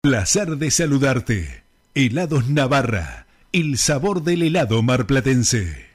Placer de saludarte. Helados Navarra, el sabor del helado marplatense.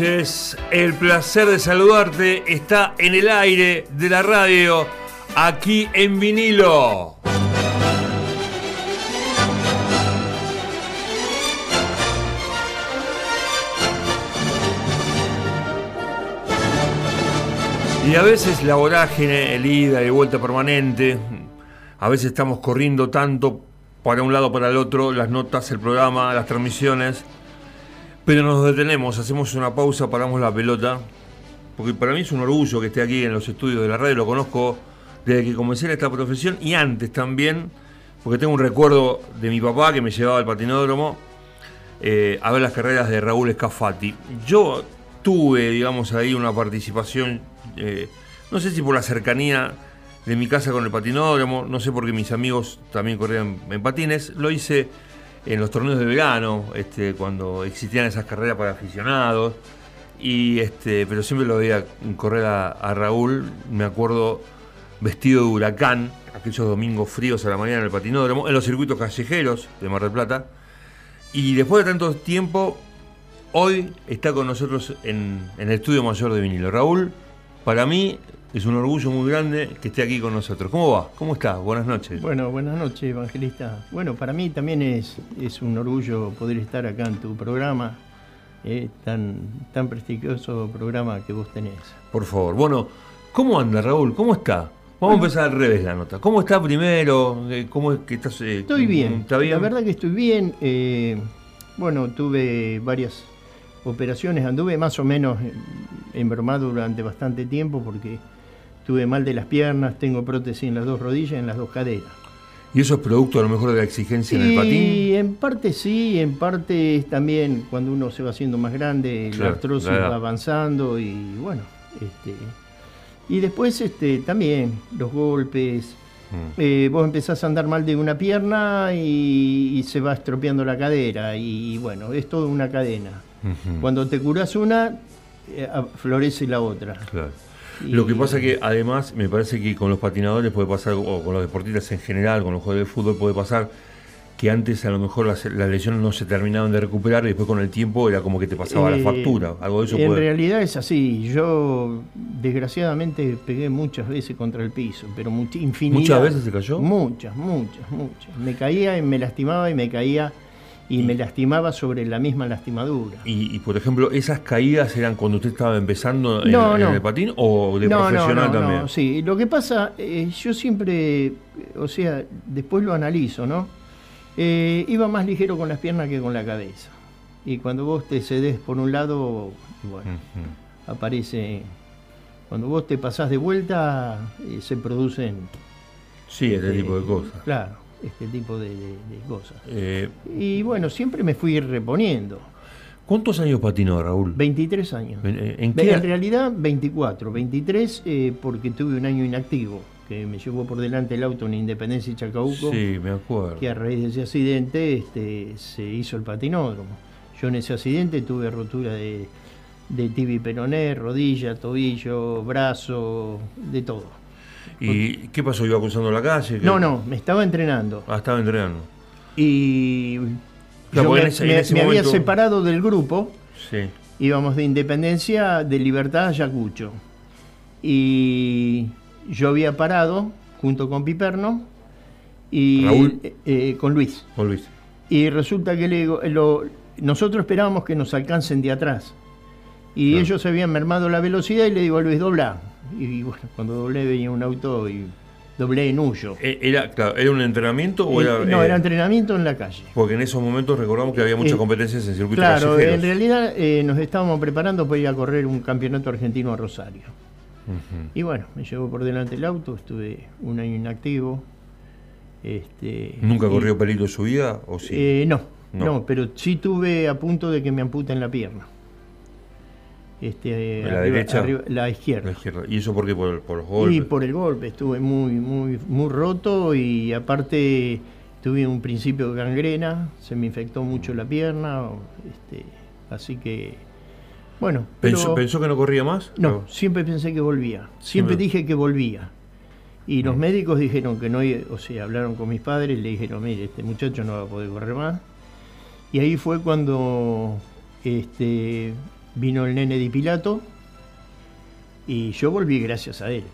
Noches. El placer de saludarte está en el aire de la radio, aquí en vinilo. Y a veces la vorágine, el ida y vuelta permanente, a veces estamos corriendo tanto para un lado, para el otro, las notas, el programa, las transmisiones pero nos detenemos, hacemos una pausa, paramos la pelota, porque para mí es un orgullo que esté aquí en los estudios de la radio, lo conozco desde que comencé esta profesión y antes también, porque tengo un recuerdo de mi papá que me llevaba al patinódromo eh, a ver las carreras de Raúl Escafati. Yo tuve, digamos, ahí una participación, eh, no sé si por la cercanía de mi casa con el patinódromo, no sé porque mis amigos también corrían en patines, lo hice en los torneos de verano, este, cuando existían esas carreras para aficionados. Y este, pero siempre lo veía correr a, Raúl, me acuerdo vestido de huracán, aquellos domingos fríos a la mañana en el patinódromo, en los circuitos callejeros de Mar del Plata. Y después de tanto tiempo, hoy está con nosotros en, en el estudio mayor de vinilo. Raúl, para mí es un orgullo muy grande que esté aquí con nosotros. ¿Cómo va? ¿Cómo estás? Buenas noches. Bueno, buenas noches, Evangelista. Bueno, para mí también es, es un orgullo poder estar acá en tu programa, eh, tan, tan prestigioso programa que vos tenés. Por favor. Bueno, ¿cómo anda, Raúl? ¿Cómo está? Vamos a empezar al revés la nota. ¿Cómo está primero? Eh, ¿Cómo es que estás? Eh, estoy bien. ¿Está bien? La verdad que estoy bien. bueno, tuve varias operaciones. Anduve más o menos enbromado durante bastante tiempo porque tuve mal de las piernas, tengo prótesis en las dos rodillas en las dos caderas. ¿Y eso es producto a lo mejor de la exigencia en el patín? Sí, en parte sí, en parte también cuando uno se va haciendo más grande, la artrosis va avanzando y bueno, este, y después este, también los golpes, mm. eh, vos empezás a andar mal de una pierna y, se va estropeando la cadera y, bueno, es toda una cadena. Cuando te curas una, eh, florece la otra. Claro. Lo que pasa que además me parece que con los patinadores puede pasar, o con los deportistas en general, con los jugadores de fútbol puede pasar que antes a lo mejor las, lesiones no se terminaban de recuperar y después con el tiempo era como que te pasaba la eh, factura. Algo de eso En realidad es así. Yo desgraciadamente pegué muchas veces contra el piso, pero infinidad. ¿Muchas veces se cayó? Muchas, muchas, muchas. Me caía y me lastimaba y me caía y, me lastimaba sobre la misma lastimadura. Y, por ejemplo, ¿esas caídas eran cuando usted estaba empezando en, el patín o de profesional también? No, sí. Lo que pasa, eh, yo siempre, o sea, después lo analizo, ¿no? Eh, iba más ligero con las piernas que con la cabeza. Y cuando vos te cedes por un lado, bueno, aparece. Cuando vos te pasás de vuelta, eh, se producen. Sí, este tipo de cosas. Claro este tipo de, cosas. Eh, y bueno, siempre me fui reponiendo. ¿Cuántos años patinó Raúl? 23 años. ¿En, realidad 24. 23 eh, porque tuve un año inactivo, que me llevó por delante el auto en Independencia y Chacabuco. Sí, me acuerdo. Que a raíz de ese accidente este, se hizo el patinódromo. Yo en ese accidente tuve rotura de, de tibi peroné, rodilla, tobillo, brazo, de todo. ¿Y qué pasó? ¿Iba cruzando la calle? No, no, me estaba entrenando. Ah, estaba entrenando. Y yo me, había separado del grupo. Sí. Íbamos de Independencia, de Libertad a Yacucho. Y yo había parado junto con Piperno y con Luis. Con Luis. Y resulta que le, lo, nosotros esperábamos que nos alcancen de atrás. Y ellos habían mermado la velocidad y le digo a Luis, dobla. Y bueno, cuando doblé venía un auto y doblé en huyo. Eh, ¿Era, ¿era un entrenamiento o era.? No, era eh, entrenamiento en la calle. Porque en esos momentos recordamos que había muchas eh, competencias en circuito Claro, en realidad nos estábamos preparando para ir a correr un campeonato argentino a Rosario. Y bueno, me llevó por delante el auto, estuve un año inactivo. Este, ¿Nunca corrió peligro en su vida? ¿o sí? no, no, pero sí tuve a punto de que me amputen la pierna. Este, ¿La derecha? la, izquierda. ¿Y eso por qué? ¿Por, por los golpes? Sí, por el golpe. Estuve muy, muy, muy roto y aparte tuve un principio de gangrena, se me infectó mucho la pierna. Este, así que, bueno. ¿Pensó, ¿Pensó que no corría más? No, siempre pensé que volvía. Siempre dije que volvía. Y los mm. médicos dijeron que no, o sea, hablaron con mis padres y le dijeron, mire, este muchacho no va a poder correr más. Y ahí fue cuando este, vino el nene de Pilato y yo volví gracias a él.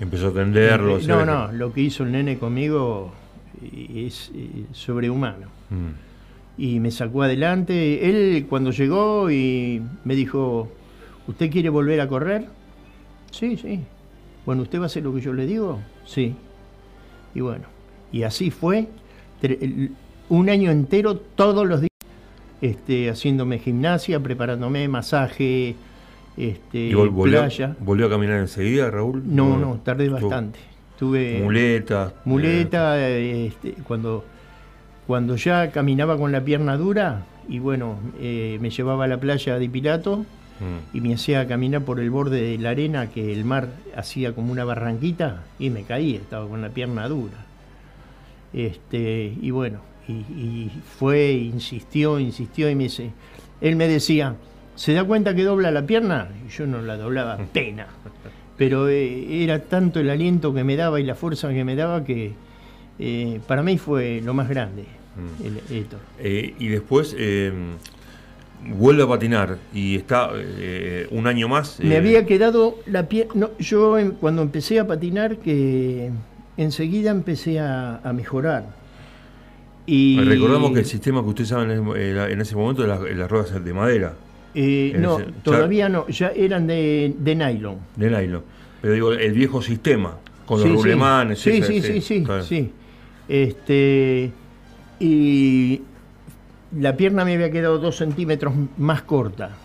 Empezó a atenderlo. No, no, lo que hizo el nene conmigo es eh, sobrehumano. Mm. Y me sacó adelante. Él cuando llegó y me dijo, ¿usted quiere volver a correr? Sí, sí. Bueno, ¿usted va a hacer lo que yo le digo? Sí. Y bueno, y así fue un año entero, todos los días, este, haciéndome gimnasia, preparándome, masaje, este, volvió, playa. ¿Volvió a caminar enseguida, Raúl? No, no, tardé bastante. Tuve muleta. Muleta, este, cuando, cuando ya caminaba con la pierna dura, y bueno, eh, me llevaba a la playa de Pilato mm. y me hacía caminar por el borde de la arena que el mar hacía como una barranquita y me caía, estaba con la pierna dura. Este, y bueno, y, fue, insistió, insistió y me dice, él me decía, ¿se da cuenta que dobla la pierna? Y yo no la doblaba pena. Pero eh, era tanto el aliento que me daba y la fuerza que me daba que eh, para mí fue lo más grande. Mm. El, eh, y después vuelve a patinar y está un año más. Me había quedado la pierna. yo cuando empecé a patinar, que enseguida empecé a mejorar Recordamos que el sistema que ustedes saben en ese momento de las, ruedas de madera. Eh, no, todavía no, ya eran de, nylon. De nylon. Pero digo, el viejo sistema, con los rulemanes. Sí, sí, sí, sí, sí, Este, y la pierna me había quedado dos centímetros más corta.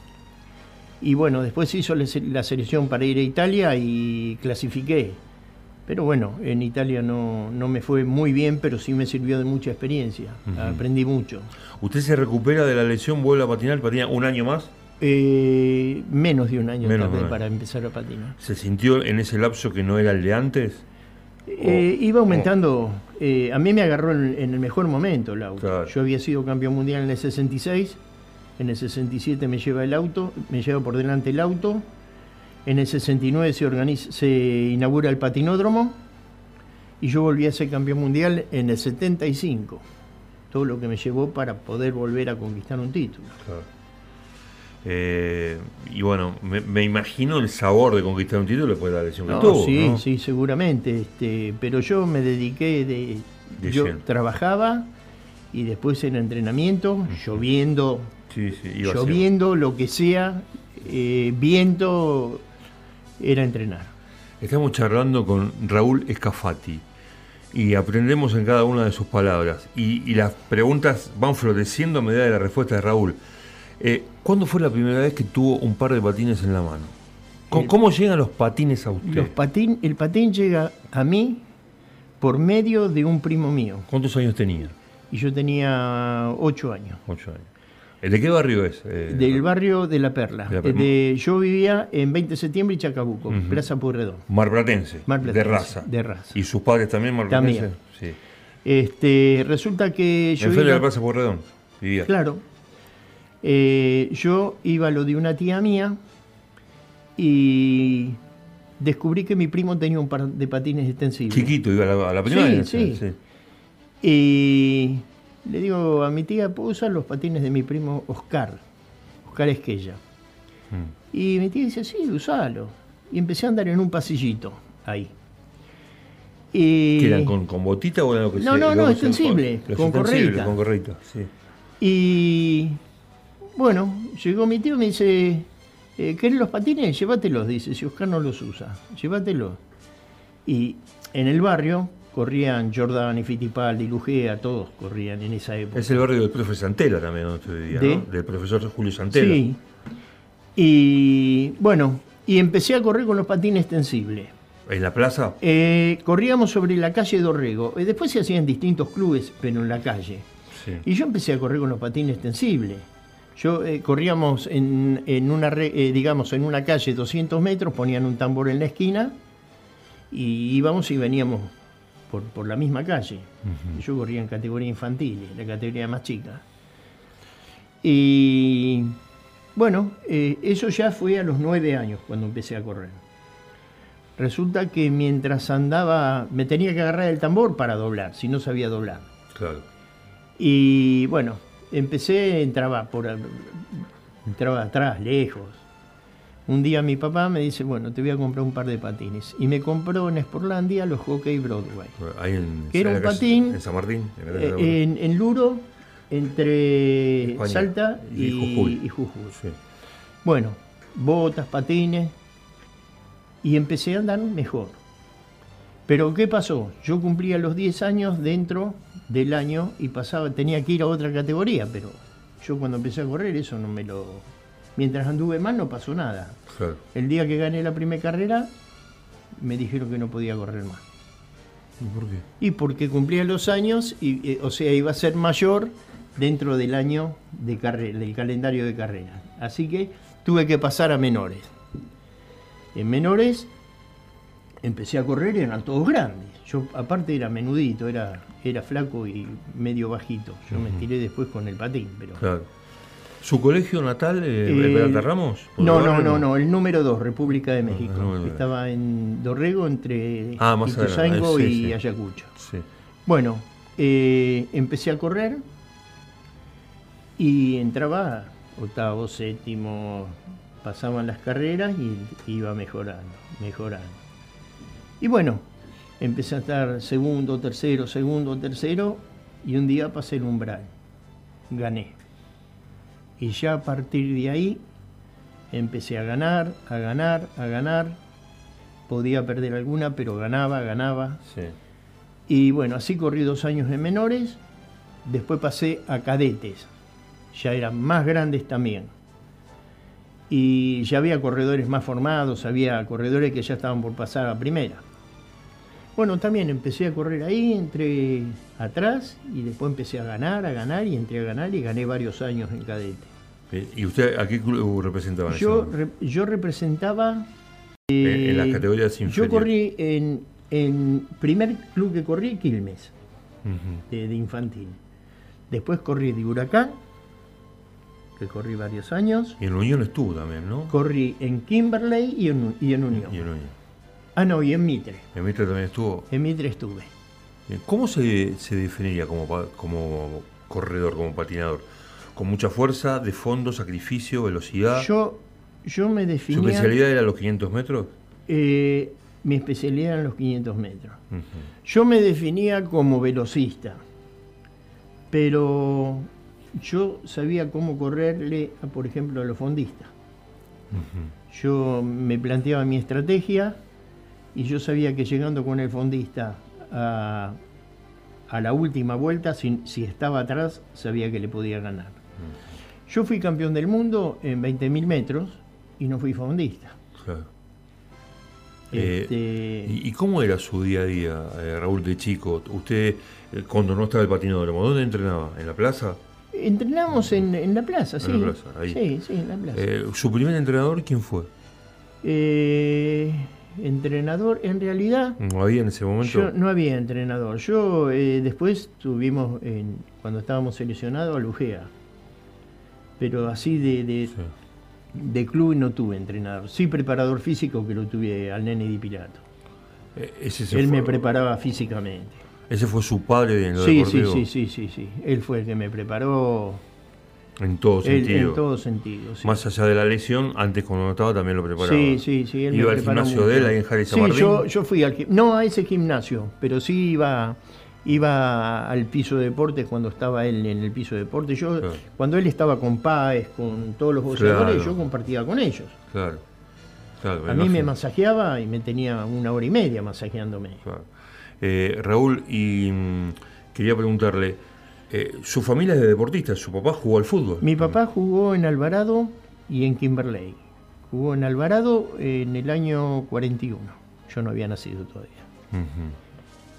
Y bueno, después hizo la selección para ir a Italia y clasifiqué. Pero bueno, en Italia no, me fue muy bien, pero sí me sirvió de mucha experiencia. Aprendí mucho. ¿Usted se recupera de la lesión, vuelve a patinar, patina un año más? Eh, menos de un año para empezar a patinar. ¿Se sintió en ese lapso que no era el de antes? Eh, iba aumentando. Eh, a mí me agarró en, el mejor momento el auto. Yo había sido campeón mundial en el 66. En el 67 me lleva el auto, me lleva por delante el auto en el 69 se, organiza, se inaugura el patinódromo y yo volví a ser campeón mundial en el 75. Todo lo que me llevó para poder volver a conquistar un título. Eh, y bueno, me, imagino el sabor de conquistar un título después de la lesión que tuvo. Sí, sí, seguramente. Este, pero yo me dediqué de. yo trabajaba y después en entrenamiento, lloviendo, lloviendo, lo que sea, eh, viento, era entrenar. Estamos charlando con Raúl Escafati y aprendemos en cada una de sus palabras y, las preguntas van floreciendo a medida de la respuesta de Raúl. Eh, ¿Cuándo fue la primera vez que tuvo un par de patines en la mano? ¿Cómo, llegan los patines a usted? Los patín, el patín llega a mí por medio de un primo mío. ¿Cuántos años tenía? Y yo tenía ocho años. Ocho años. ¿De qué barrio es? Eh, Del barrio de La Perla. De, yo vivía en 20 de septiembre y Chacabuco, Plaza Purredón. Marplatense, De raza. De raza. ¿Y sus padres también marplatenses? También. Sí. Este, resulta que yo. En iba, de la Plaza Purredón vivía. Claro. Eh, yo iba a lo de una tía mía y descubrí que mi primo tenía un par de patines extensibles. Chiquito, iba a la, primera. Sí, sí. sí. Y le digo a mi tía, ¿puedo usar los patines de mi primo Oscar? Oscar Esquella. Mm. Y mi tía dice, sí, usalo. Y empecé a andar en un pasillito ahí. Y... ¿Que eran con, botita o lo que No, no, no, extensible, con, con correita. Con correita, sí. Y bueno, llegó mi tío y me dice, eh, ¿querés los patines? Llévatelos, dice, si Oscar no los usa, llévatelos. Y en el barrio corrían Jordan y Fittipaldi, Lugea, todos corrían en esa época. Es el barrio del profesor Santela también, donde usted vivía, ¿no? Del profesor Julio Santela. Sí. Y bueno, y empecé a correr con los patines extensibles. ¿En la plaza? Eh, corríamos sobre la calle Dorrego. Eh, después se hacían distintos clubes, pero en la calle. Y yo empecé a correr con los patines extensibles. Yo eh, corríamos en, una, digamos, en una calle 200 metros, ponían un tambor en la esquina y íbamos y veníamos por, la misma calle. Yo corría en categoría infantil, la categoría más chica. Y bueno, eso ya fue a los nueve años cuando empecé a correr. Resulta que mientras andaba, me tenía que agarrar el tambor para doblar, si no sabía doblar. Claro. Y bueno, empecé, entraba por entraba atrás, lejos. Un día mi papá me dice, bueno, te voy a comprar un par de patines. Y me compró en Sportlandia los Hockey Broadway. Ahí en, que era un patín. En San Martín. En, eh, Luro, entre Salta y, y Jujuy. Bueno, botas, patines, y empecé a andar mejor. Pero ¿qué pasó? Yo cumplía los 10 años dentro del año y pasaba, tenía que ir a otra categoría, pero yo cuando empecé a correr eso no me lo... Mientras anduve mal no pasó nada. El día que gané la primera carrera me dijeron que no podía correr más. ¿Y por qué? Y porque cumplía los años, y, eh, o sea, iba a ser mayor dentro del año de carrera, del calendario de carrera. Así que tuve que pasar a menores. En menores empecé a correr y eran todos grandes. Yo aparte era menudito, era, era flaco y medio bajito. Yo me tiré después con el patín, pero. Claro. ¿Su colegio natal, eh, eh Ramos? No, no, no, no, el número 2, República de México. Estaba en Dorrego entre ah, y Ayacucho. Bueno, eh, empecé a correr y entraba octavo, séptimo, pasaban las carreras y iba mejorando, mejorando. Y bueno, empecé a estar segundo, tercero, segundo, tercero, y un día pasé el umbral, gané. Y ya a partir de ahí empecé a ganar, a ganar, a ganar. Podía perder alguna, pero ganaba, ganaba. Y bueno, así corrí dos años en menores, después pasé a cadetes, ya eran más grandes también y ya había corredores más formados, había corredores que ya estaban por pasar a primera. Bueno, también empecé a correr ahí, entré atrás y después empecé a ganar, a ganar y entré a ganar y gané varios años en cadete. Eh, ¿Y usted a qué club representaba? Yo, yo representaba... en las eh, categorías inferiores. Yo corrí en, en primer club que corrí, Quilmes, de, de, infantil. Después corrí de Huracán, que corrí varios años. Y en Unión estuvo también, ¿no? Corrí en Kimberley y en, y en Unión. Y en Unión. Ah, no, y en Mitre. ¿En Mitre también estuvo? En Mitre estuve. ¿Cómo se, se definiría como, como corredor, como patinador? ¿Con mucha fuerza, de fondo, sacrificio, velocidad? Yo, yo me definía... ¿Su especialidad era los 500 metros? Eh, mi especialidad eran los 500 metros. Yo me definía como velocista, pero yo sabía cómo correrle, por ejemplo, a los fondistas. Yo me planteaba mi estrategia y yo sabía que llegando con el fondista a, la última vuelta, si, estaba atrás, sabía que le podía ganar. Yo fui campeón del mundo en 20.000 metros y no fui fondista. Este, eh, ¿Y cómo era su día a día, eh, Raúl, de chico? ¿Usted, eh, cuando no estaba el patinódromo, dónde entrenaba? ¿En la plaza? Entrenamos en, la plaza, sí. Sí, sí, en la plaza. ¿Su primer entrenador quién fue? Eh, entrenador, en realidad... ¿No había en ese momento? no había entrenador. Yo eh, después tuvimos, en, cuando estábamos seleccionados, a Lugea. Pero así de, de, club no tuve entrenador. Sí preparador físico que lo tuve al nene Di Pirato. Él me preparaba físicamente. ¿Ese fue su padre en lo sí, Sí, sí, sí, sí, sí. Él fue el que me preparó En todo sentido. En todo sentido. Más allá de la lesión, antes cuando no estaba también lo preparaba. Sí, sí, sí. Él ¿Iba al gimnasio de él ahí en Jari Sí, yo, yo fui al No a ese gimnasio, pero sí iba iba al piso de deportes cuando estaba él en el piso de deportes. Yo, cuando él estaba con Páez, con todos los boxeadores, yo compartía con ellos. Claro. claro a mí me masajeaba y me tenía una hora y media masajeándome. Eh, Raúl, y mm, quería preguntarle, eh, su familia es de deportistas, su papá jugó al fútbol. Mi papá jugó en Alvarado y en Kimberley. Jugó en Alvarado en el año 41. Yo no había nacido todavía.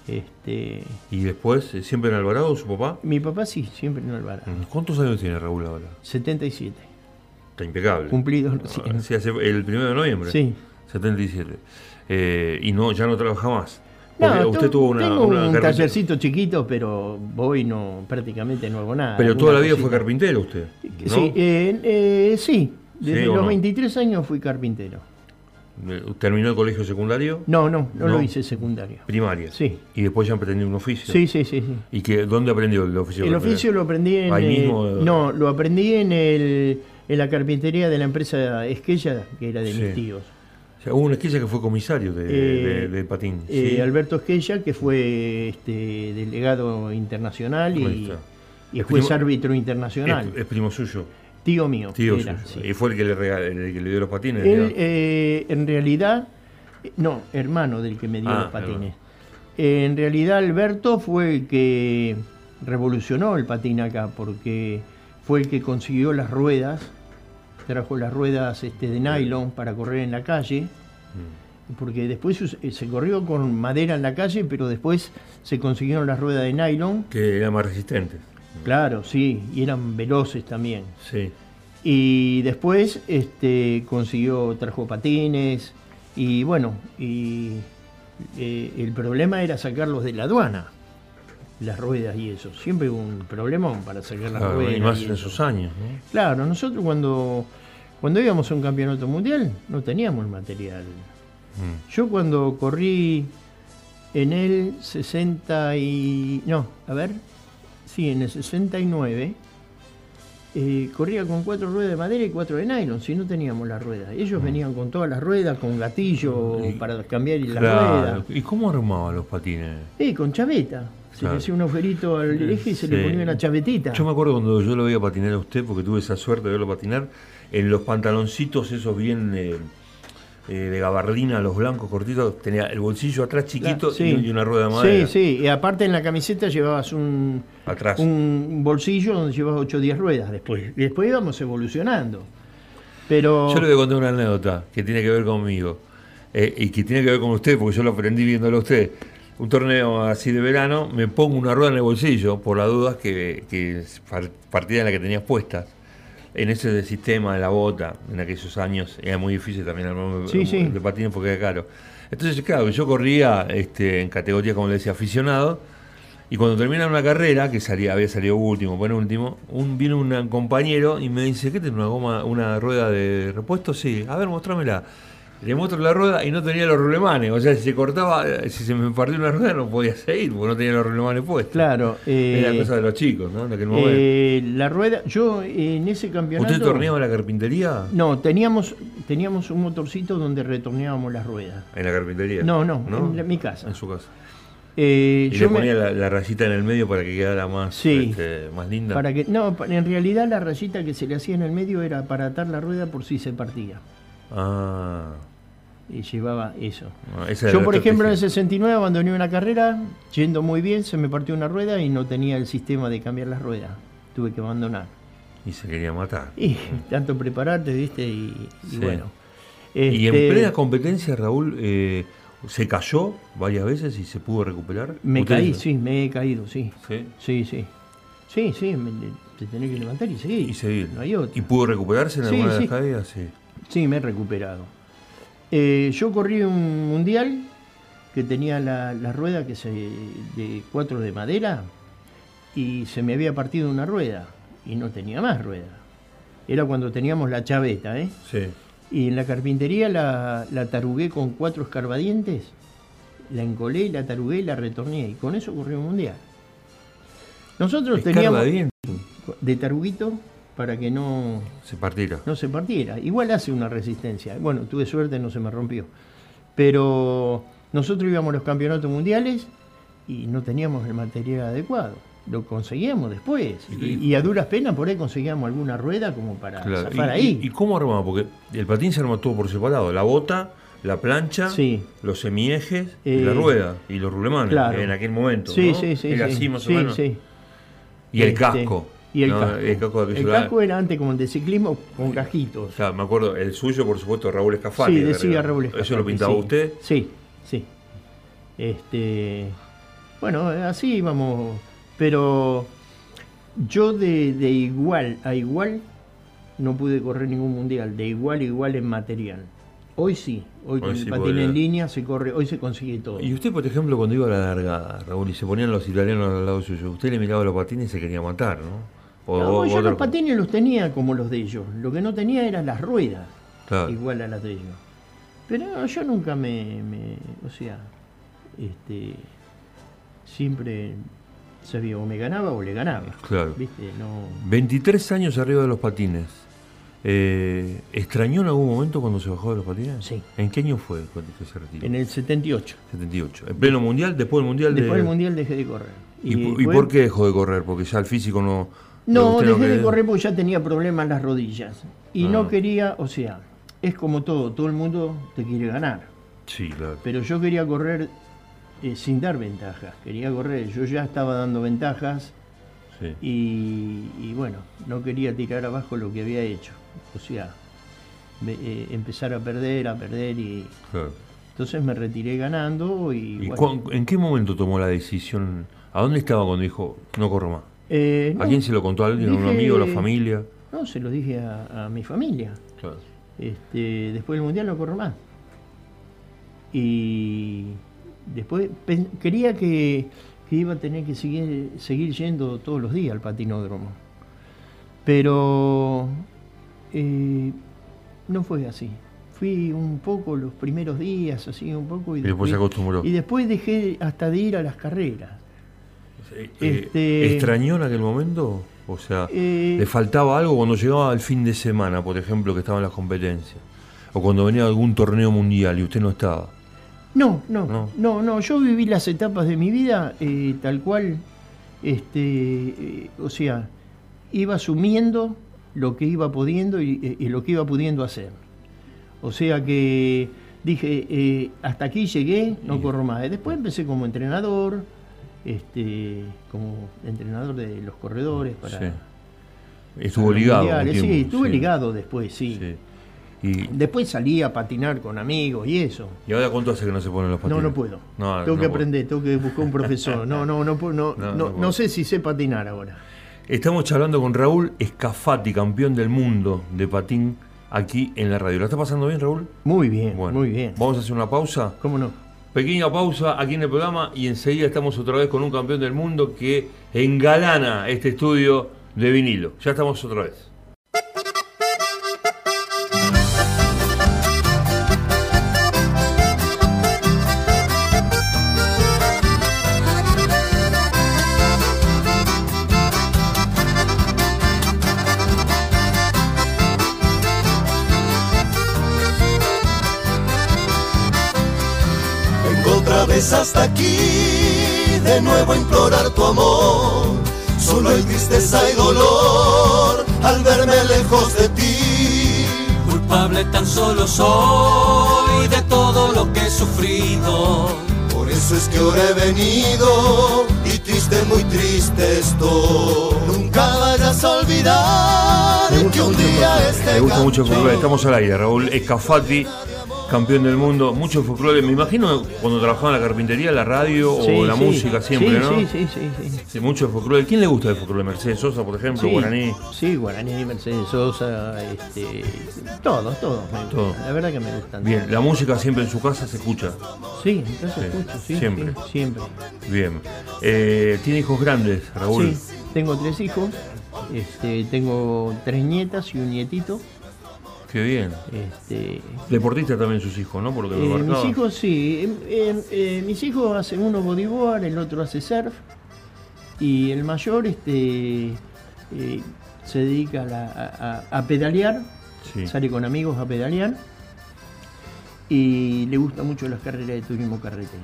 Este, ¿Y después, eh, siempre en Alvarado, su papá? Mi papá sí, siempre en Alvarado. ¿Cuántos años tiene Raúl ahora? 77. Está impecable. Cumplido. Ah, sí, hace el primero de noviembre. Sí. 77. Eh, y no, ya no trabaja más. No, usted tuvo una, tengo un tallercito chiquito, pero voy no prácticamente no hago nada. Pero toda la vida fue carpintero usted. Sí, eh, sí. Desde los 23 años fui carpintero. ¿Terminó el colegio secundario? No, no, no, lo hice secundario. Primaria. Sí. ¿Y después ya aprendió un oficio? Sí, sí, sí. ¿Y que, dónde aprendió el oficio? El oficio lo aprendí en... Ahí mismo, no, lo aprendí en, el, en la carpintería de la empresa Esquella, que era de mis tíos. Hubo un Esquella que fue comisario de, eh, patín. Eh, Alberto Esquella, que fue este, delegado internacional y, y juez árbitro internacional. es primo suyo. Tío mío. Tío ¿Y fue el que, le que le dio los patines? Él, eh, en realidad, no, hermano del que me dio ah, los patines. en realidad, Alberto fue el que revolucionó el patín acá, porque fue el que consiguió las ruedas, trajo las ruedas este, de nylon para correr en la calle. Mm. Porque después se corrió con madera en la calle, pero después se consiguieron las ruedas de nylon. Que eran más resistentes. Claro, sí, y eran veloces también. Sí. Y después este, consiguió, trajo patines y bueno, y eh, el problema era sacarlos de la aduana, las ruedas y eso. Siempre hubo un problema para sacar las ruedas. Y más en esos años. Claro, nosotros cuando, cuando íbamos a un campeonato mundial no teníamos el material. Mm. Yo cuando corrí en el 60 y... No, a ver, sí, en el 69, eh, corría con cuatro ruedas de madera y cuatro de nylon, si no teníamos las ruedas. Ellos mm. venían con todas las ruedas, con gatillo para cambiar la rueda. ¿Y cómo armaban los patines? Eh, con chaveta. Se le hacía un agujerito al eje y se le ponía una chavetita. Yo me acuerdo cuando yo lo veía patinar a usted, porque tuve esa suerte de verlo patinar, en los pantaloncitos esos bien... Eh, eh, de gabardina, los blancos cortitos, tenía el bolsillo atrás chiquito y una rueda de madera. Sí, sí, y aparte en la camiseta llevabas un, atrás. un bolsillo donde llevabas 8 o 10 ruedas después. Y después íbamos evolucionando. Pero... Yo le voy a contar una anécdota que tiene que ver conmigo eh, y que tiene que ver con usted, porque yo lo aprendí viéndolo a usted. Un torneo así de verano, me pongo una rueda en el bolsillo por las dudas que, que partida en la que tenías puestas en ese sistema de la bota, en aquellos años, era muy difícil también armar sí, de patines porque era caro. Entonces, claro, yo corría este, en categoría, como le decía, aficionado, y cuando termina una carrera, que salía, había salido último, penúltimo, un, vino un compañero y me dice, ¿qué tiene una goma, una rueda de repuesto? Sí, a ver, mostrámela le muestro la rueda y no tenía los rulemanes. O sea, si se cortaba, si se me partió una rueda no podía seguir porque no tenía los rulemanes puestos. Claro. Eh, Era cosa de los chicos, ¿no? Eh, la rueda, yo en ese campeonato. ¿Usted torneaba la carpintería? No, teníamos, teníamos un motorcito donde retorneábamos las ruedas. ¿En la carpintería? No, no, en mi casa. En su casa. Eh, y yo le ponía la, rayita en el medio para que quedara más, este, más linda. Para que, no, en realidad la rayita que se le hacía en el medio era para atar la rueda por si se partía. Ah. Y llevaba eso. Ah, Yo, por ejemplo, en el 69 abandoné una carrera, yendo muy bien, se me partió una rueda y no tenía el sistema de cambiar las ruedas. Tuve que abandonar. Y se quería matar. Y tanto prepararte, ¿viste? Y, bueno. y en este, plena competencia, Raúl, eh, ¿se cayó varias veces y se pudo recuperar? Me caí, sí, me he caído, sí. Sí, sí. Sí, sí, sí me, te tenés que levantar y seguir. Y seguir. No hay ¿Y pudo recuperarse en alguna de las caídas? Sí. Sí, me he recuperado. Eh, yo corrí un mundial que tenía la, rueda que se, de cuatro de madera y se me había partido una rueda y no tenía más rueda. Era cuando teníamos la chaveta, ¿eh? Sí. Y en la carpintería la, la tarugué con cuatro escarbadientes, la encolé, la tarugué y la retorné. Y con eso corrí un mundial. Nosotros teníamos... De taruguito para que no se partiera. No se partiera. Igual hace una resistencia. Bueno, tuve suerte, no se me rompió. Pero nosotros íbamos a los campeonatos mundiales y no teníamos el material adecuado. Lo conseguíamos después. Y, a duras penas por ahí conseguíamos alguna rueda como para zafar ahí. ¿Y, cómo armamos? Porque el patín se armó todo por separado. La bota, la plancha, los semiejes y la eh, rueda y los rulemanes en aquel momento. Sí, sí, sí. Era así más o menos. Y el este, casco. Y el, casco. el, casco, era antes como el de ciclismo con cajitos. O sea, me acuerdo, el suyo, por supuesto, Raúl Escafati. Sí, decía Raúl Escafati. ¿Eso lo pintaba usted? Sí, sí. Este, bueno, así íbamos. Pero yo de, de igual a igual no pude correr ningún mundial. De igual a igual en material. Hoy sí, hoy, con el patín en línea se corre, hoy se consigue todo. Y usted, por ejemplo, cuando iba a la largada, Raúl, y se ponían los italianos al lado suyo, usted le miraba los patines y se quería matar, ¿no? No, yo los patines los tenía como los de ellos. Lo que no tenía eran las ruedas, igual a las de ellos. Pero yo nunca me, o sea, este, siempre sabía o me ganaba o le ganaba. Claro. ¿viste? No... 23 años arriba de los patines. Eh, ¿Extrañó en algún momento cuando se bajó de los patines? Sí. ¿En qué año fue cuando se retiró? En el 78. 78. ¿En pleno mundial? ¿Después del mundial? Después del mundial dejé de correr. ¿Y, por qué dejó de correr? Porque ya el físico no... No, dejé de correr porque ya tenía problemas en las rodillas. Y no ah. quería, o sea, es como todo, todo el mundo te quiere ganar. Sí, claro. Pero yo quería correr eh, sin dar ventajas, quería correr. Yo ya estaba dando ventajas y bueno, no quería tirar abajo lo que había hecho o sea, eh, empezar a perder, a perder y... Entonces me retiré ganando y... ¿En qué momento tomó la decisión? ¿A dónde estaba cuando dijo, no corro más? Eh, ¿A quién se lo contó? ¿A alguien? ¿A un amigo, a la familia? No, se lo dije a, mi familia. Este, después del Mundial no corro más. Y después quería que, iba a tener que seguir, seguir yendo todos los días al patinódromo. Pero eh, no fue así. Fui un poco los primeros días, así un poco. Y, después, se acostumbró. Y después dejé hasta de ir a las carreras. Eh, este, ¿Extrañó en aquel momento? O sea, eh, ¿le faltaba algo cuando llegaba el fin de semana, por ejemplo, que estaban las competencias? O cuando venía algún torneo mundial y usted no estaba. No, no, no, no, Yo viví las etapas de mi vida tal cual, este, o sea, iba asumiendo lo que iba pudiendo y, lo que iba pudiendo hacer. O sea que dije, eh, hasta aquí llegué, no corro más. Después empecé como entrenador, este, como entrenador de los corredores para... Estuvo ligado. sí, estuve ligado después, sí. Y después salí a patinar con amigos y eso. ¿Y ahora cuánto hace que no se ponen los patines? No, no puedo. tengo que aprender, tengo que buscar un profesor. No, no, no, no, no, no sé si sé patinar ahora. Estamos charlando con Raúl Escafati, campeón del mundo de patín aquí en la radio. ¿La está pasando bien, Raúl? Muy bien, muy bien. Vamos a hacer una pausa. ¿Cómo no? Pequeña pausa aquí en el programa y enseguida estamos otra vez con un campeón del mundo que engalana este estudio de vinilo. Ya estamos otra vez. Hasta aquí, de nuevo implorar tu amor. Solo hay tristeza y dolor al verme lejos de ti. Culpable tan solo soy de todo lo que he sufrido. Por eso es que ahora he venido y triste, muy triste estoy. Nunca vayas a olvidar que un día este Me gusta mucho el Estamos al aire, Raúl Escafati campeón del mundo, mucho folclore. Me imagino cuando trabajaba en la carpintería, la radio o la música siempre, ¿no? Sí, sí, sí, sí. Mucho folclore. ¿Quién le gusta el folclore? Mercedes Sosa, por ejemplo, Guaraní. Sí, Guaraní, Mercedes Sosa, este, todos, todos. Todo. La verdad que me gustan. Bien, la música siempre en su casa se escucha. Sí, en casa se escucha, sí. Siempre. siempre. Bien. Eh, ¿Tiene hijos grandes, Raúl? Sí, tengo tres hijos. Este, tengo tres nietas y un nietito. Qué bien. Este, Deportista también sus hijos, ¿no? Por eh, mis hijos sí. Em, em, eh, mis hijos hacen uno bodyboard, el otro hace surf. Y el mayor este, eh, se dedica a, pedalear, sale con amigos a pedalear y le gusta mucho las carreras de turismo carretera.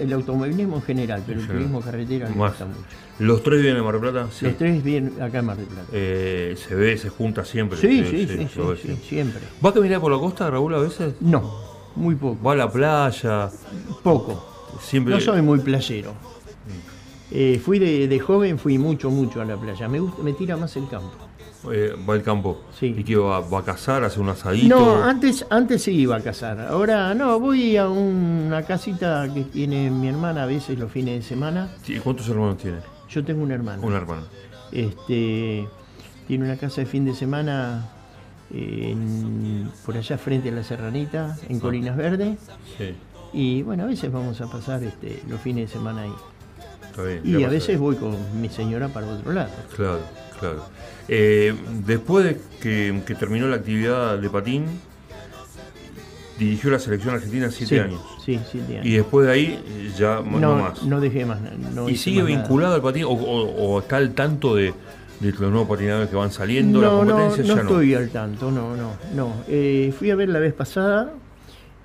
el automovilismo en general, pero el turismo carretera le gusta mucho. ¿Los tres vienen a Mar del Plata? Los tres vienen acá en Mar del Plata. Eh, ¿Se ve, se junta siempre? Sí, sí, sí, siempre. ¿Va a caminar por la costa, Raúl, a veces? No, muy poco. ¿Va a la playa? Poco. Siempre... No soy muy playero. Eh, fui de, joven, fui mucho, mucho a la playa. Me, gusta, me tira más el campo. Eh, va al campo. Sí. ¿Y qué va, a cazar, hace un asadito? No, antes, antes sí iba a cazar. Ahora no, voy a una casita que tiene mi hermana a veces los fines de semana. ¿Y cuántos hermanos tiene? Yo tengo un hermano. Un hermano. Este, tiene una casa de fin de semana por allá frente a la Serranita, en. Colinas Verdes. Sí. Y bueno, a veces vamos a pasar este, los fines de semana ahí. Bien, y a veces voy con mi señora para otro lado. Claro, claro. Eh, después de que, terminó la actividad de patín, dirigió la selección argentina siete años. Sí, siete años. Y después de ahí ya no, más. No dejé más. ¿Y sigue vinculado al patín o, está al tanto de, los nuevos patinadores que van saliendo? No, no, no estoy al tanto, no, no. no. Eh, fui a ver la vez pasada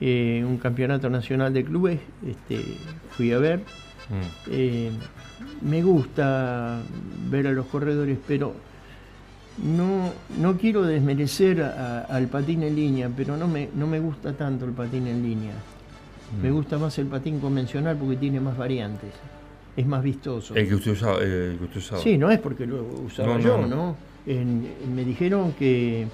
eh, un campeonato nacional de clubes, este, fui a ver. Mm. Me gusta ver a los corredores, pero no, no quiero desmerecer al patín en línea, pero no me, no me gusta tanto el patín en línea. Mm. Me gusta más el patín convencional porque tiene más variantes. Es más vistoso. El que usted usaba. El que usted usaba. Sí, no es porque lo usaba yo, ¿no? me dijeron que,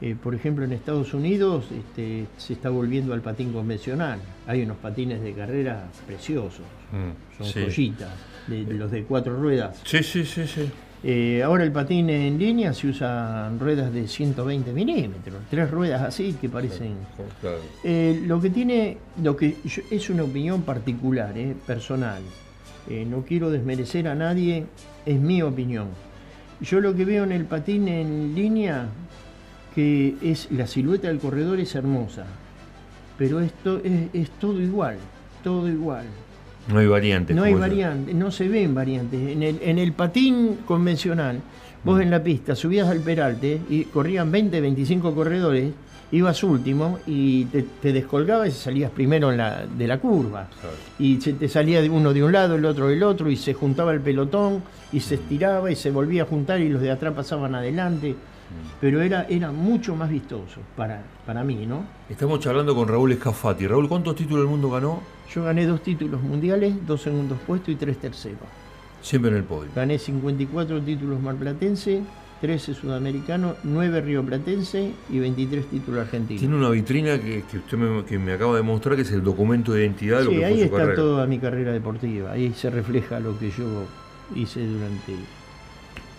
eh, por ejemplo, en Estados Unidos este, se está volviendo al patín convencional. Hay unos patines de carrera preciosos. Mm, son joyitas. De, los de cuatro ruedas. Sí, sí, sí, sí. Eh, ahora el patín en línea se usan ruedas de 120 milímetros, tres ruedas así que parecen. Eh, lo que tiene, lo que es una opinión particular, eh, personal. no quiero desmerecer a nadie, es mi opinión. Yo lo que veo en el patín en línea, que es la silueta del corredor es hermosa, pero esto es todo igual, todo igual. No hay variantes. No hay variantes, no se ven variantes. En el, en el patín convencional, vos en la pista subías al peralte y corrían 20, 25 corredores, ibas último y te, descolgabas y salías primero en la, de la curva. Y se te salía uno de un lado, el otro del otro, y se juntaba el pelotón y se estiraba y se volvía a juntar y los de atrás pasaban adelante pero era, era mucho más vistoso para, para mí, ¿no? Estamos charlando con Raúl Escafati. Raúl, ¿cuántos títulos del mundo ganó? Yo gané dos títulos mundiales, dos segundos puestos y tres terceros. Siempre en el podio. Gané 54 títulos marplatense, 13 sudamericanos, 9 rioplatense y 23 títulos argentinos. Tiene una vitrina que, usted me, que me, acaba de mostrar que es el documento de identidad de lo que ahí está toda mi carrera deportiva. Ahí se refleja lo que yo hice durante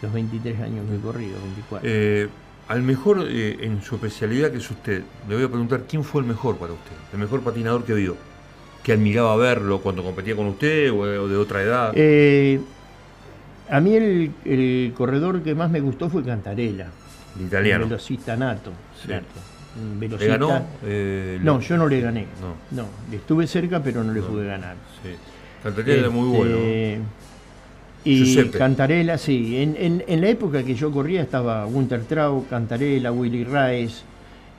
los 23 años que corrido, 24. Eh, al mejor eh, en su especialidad que es usted, le voy a preguntar quién fue el mejor para usted, el mejor patinador que vio, que admiraba verlo cuando competía con usted o, de otra edad. Eh, a mí el, corredor que más me gustó fue Cantarella. El italiano. El velocista nato. ¿Le ganó? Eh, no, yo no le gané. No. estuve cerca, pero no le pude ganar. Sí. Cantarella es muy bueno. Y Cantarela, sí. En, la época que yo corría estaba Gunter Trau, Cantarela, Willy Rice,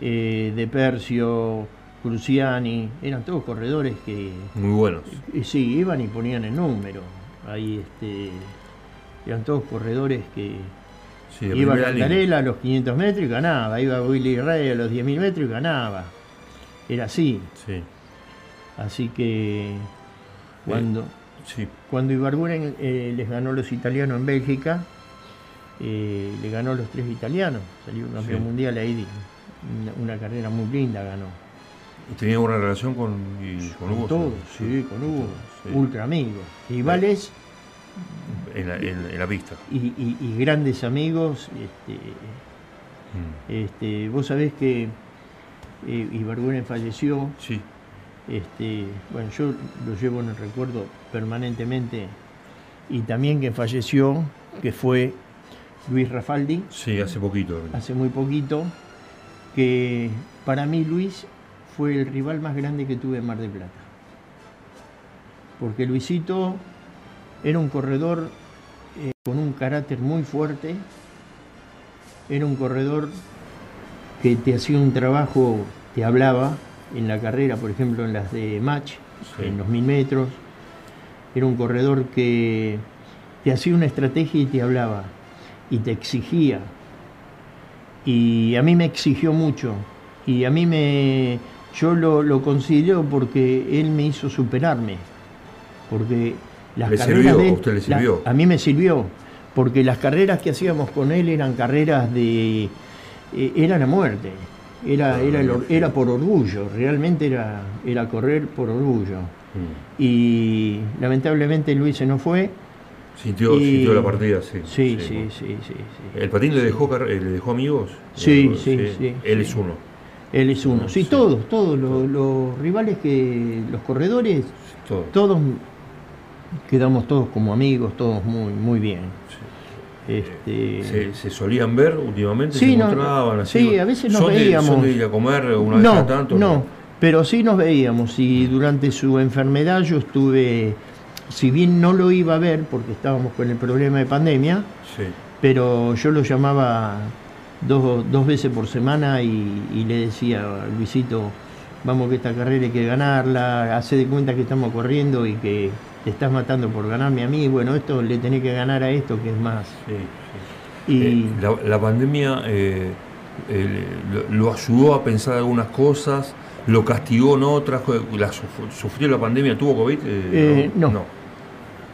eh, De Percio, Cruciani. Eran todos corredores que. Muy buenos. sí, iban y ponían el número. Ahí este, eran todos corredores que. iba Cantarela a los 500 metros y ganaba. Iba Willy Rice a los 10.000 metros y ganaba. Era así. Sí. Así que. Cuando. Cuando Ibarguren eh, les ganó los italianos en Bélgica, eh, le ganó los tres italianos, salió campeón mundial ahí, una, carrera muy linda ganó. ¿Y tenía buena relación con, con Hugo? todos, sí, con Hugo, ultra amigos. Rivales. En la, en, la pista. Y, grandes amigos. Este, mm. este, vos sabés que eh, falleció. Sí. Este, bueno, yo lo llevo en el recuerdo permanentemente y también que falleció, que fue Luis Rafaldi. Sí, hace poquito. Hace muy poquito, que para mí Luis fue el rival más grande que tuve en Mar del Plata. Porque Luisito era un corredor eh, con un carácter muy fuerte, era un corredor que te hacía un trabajo, te hablaba en la carrera, por ejemplo, en las de match, en los mil metros. Era un corredor que te hacía una estrategia y te hablaba y te exigía. Y a mí me exigió mucho. Y a mí me. Yo lo, lo considero porque él me hizo superarme. Porque las carreras. de usted le sirvió? a mí me sirvió. Porque las carreras que hacíamos con él eran carreras de. Eh, eran a muerte. Era, era, era por orgullo, realmente era, era correr por orgullo. Mm. Y lamentablemente Luis se no fue Sintió, la partida, sí. Sí, sí, sí, sí, ¿El patín le dejó, le dejó amigos? Sí, sí, sí. Él es uno. Él es uno. Sí, todos, todos los, rivales que, los corredores, todos quedamos todos como amigos, todos muy, muy bien. Este... ¿Se, solían ver últimamente? Sí, ¿Se encontraban así? Sí, a veces nos veíamos. De, ir a comer una vez a tanto? No, pero sí nos veíamos y durante su enfermedad yo estuve si bien no lo iba a ver porque estábamos con el problema de pandemia, pero yo lo llamaba dos, dos veces por semana y, le decía, Luisito, vamos que esta carrera hay que ganarla, hace de cuenta que estamos corriendo y que te estás matando por ganarme a mí, bueno, esto le tenés que ganar a esto que es más. Y eh, la, pandemia eh, lo, ayudó a pensar algunas cosas, lo castigó en otras, la, sufrió la pandemia, tuvo COVID. Eh, no. ¿Tuvo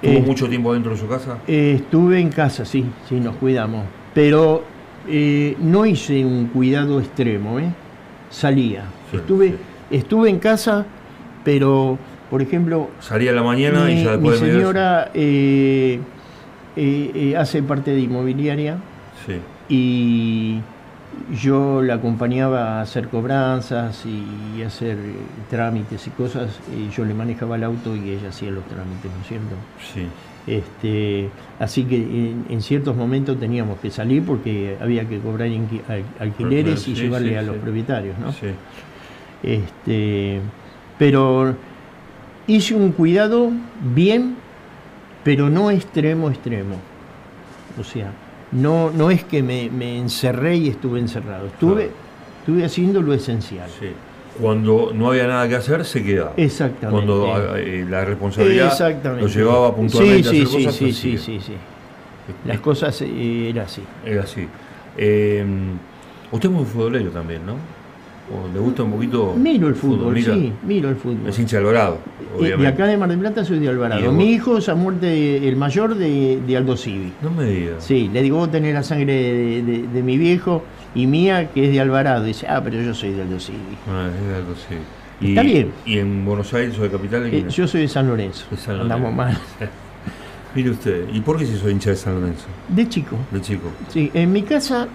eh, mucho tiempo dentro de su casa? Estuve en casa, sí, sí, nos cuidamos. Pero no hice un cuidado extremo, ¿eh? Salía. estuve, estuve en casa, pero, por ejemplo... Salía a la mañana y ya después Mi señora hace parte de inmobiliaria. Sí. Y yo la acompañaba a hacer cobranzas y hacer trámites y cosas, y yo le manejaba el auto y ella hacía los trámites, ¿no es cierto? Sí. Este, así que en, ciertos momentos teníamos que salir porque había que cobrar alquileres y llevarle a los propietarios, ¿no? Sí. Este, pero hice un cuidado bien, pero no extremo extremo. O sea, no, no es que me, encerré y estuve encerrado, estuve, estuve haciendo lo esencial. Cuando no había nada que hacer, se quedaba. Exactamente. Cuando eh, la responsabilidad lo llevaba puntualmente sí, a hacer cosas. Sí, sí, sí, sí, Las cosas eh, era así. Era así. Eh, usted es muy futbolero también, ¿no? Le gusta un poquito? Miro el fútbol, sí, miro el fútbol. Es hincha de Alvarado, obviamente. Y acá de Mar del Plata soy de Alvarado. Mi hijo es a muerte, el mayor de, de Aldo Civi. No me digas. Sí, le digo, vos tenés la sangre de, mi viejo y mía, que es de Alvarado. dice, ah, pero yo soy de Aldo Civi. Ah, es de Aldo Civi. Y, Está bien. ¿Y en Buenos Aires o de capital? Eh, yo soy de San Lorenzo. De San Lorenzo. Andamos mal. Mire usted, ¿y por qué se soy hincha de San Lorenzo? De chico. De chico. Sí, en mi casa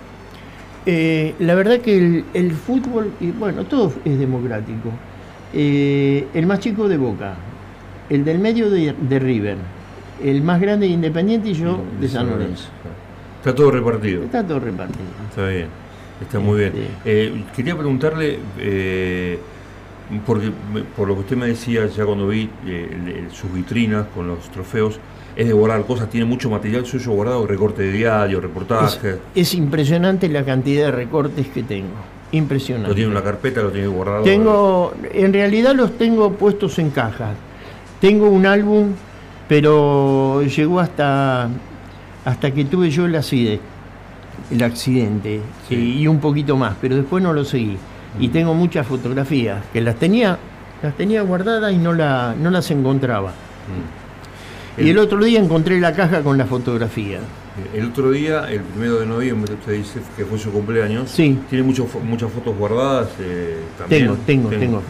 eh, la verdad que el, fútbol, y bueno, todo es democrático. Eh, el más chico de Boca, el del medio de, River, el más grande de Independiente y yo de San Lorenzo. Está todo repartido. Está todo repartido. Está bien, está muy bien. Este, eh, quería preguntarle, porque por lo que usted me decía ya cuando vi sus vitrinas con los trofeos, es de borrar cosas, tiene mucho material suyo guardado, recorte de diario, reportaje. Es, impresionante la cantidad de recortes que tengo. Impresionante. ¿Lo tiene en una carpeta, lo tiene guardado? Tengo, en realidad los tengo puestos en cajas. Tengo un álbum, pero llegó hasta, hasta que tuve yo el accidente, el accidente y un poquito más, pero después no lo seguí. Y tengo muchas fotografías que las tenía, las tenía guardadas y no, la, no las encontraba. Mm. Y el otro día encontré la caja con la fotografía. El otro día, el primero de noviembre, usted dice que fue su cumpleaños. Sí. Tiene muchas fotos guardadas eh, Tengo, tengo, tengo.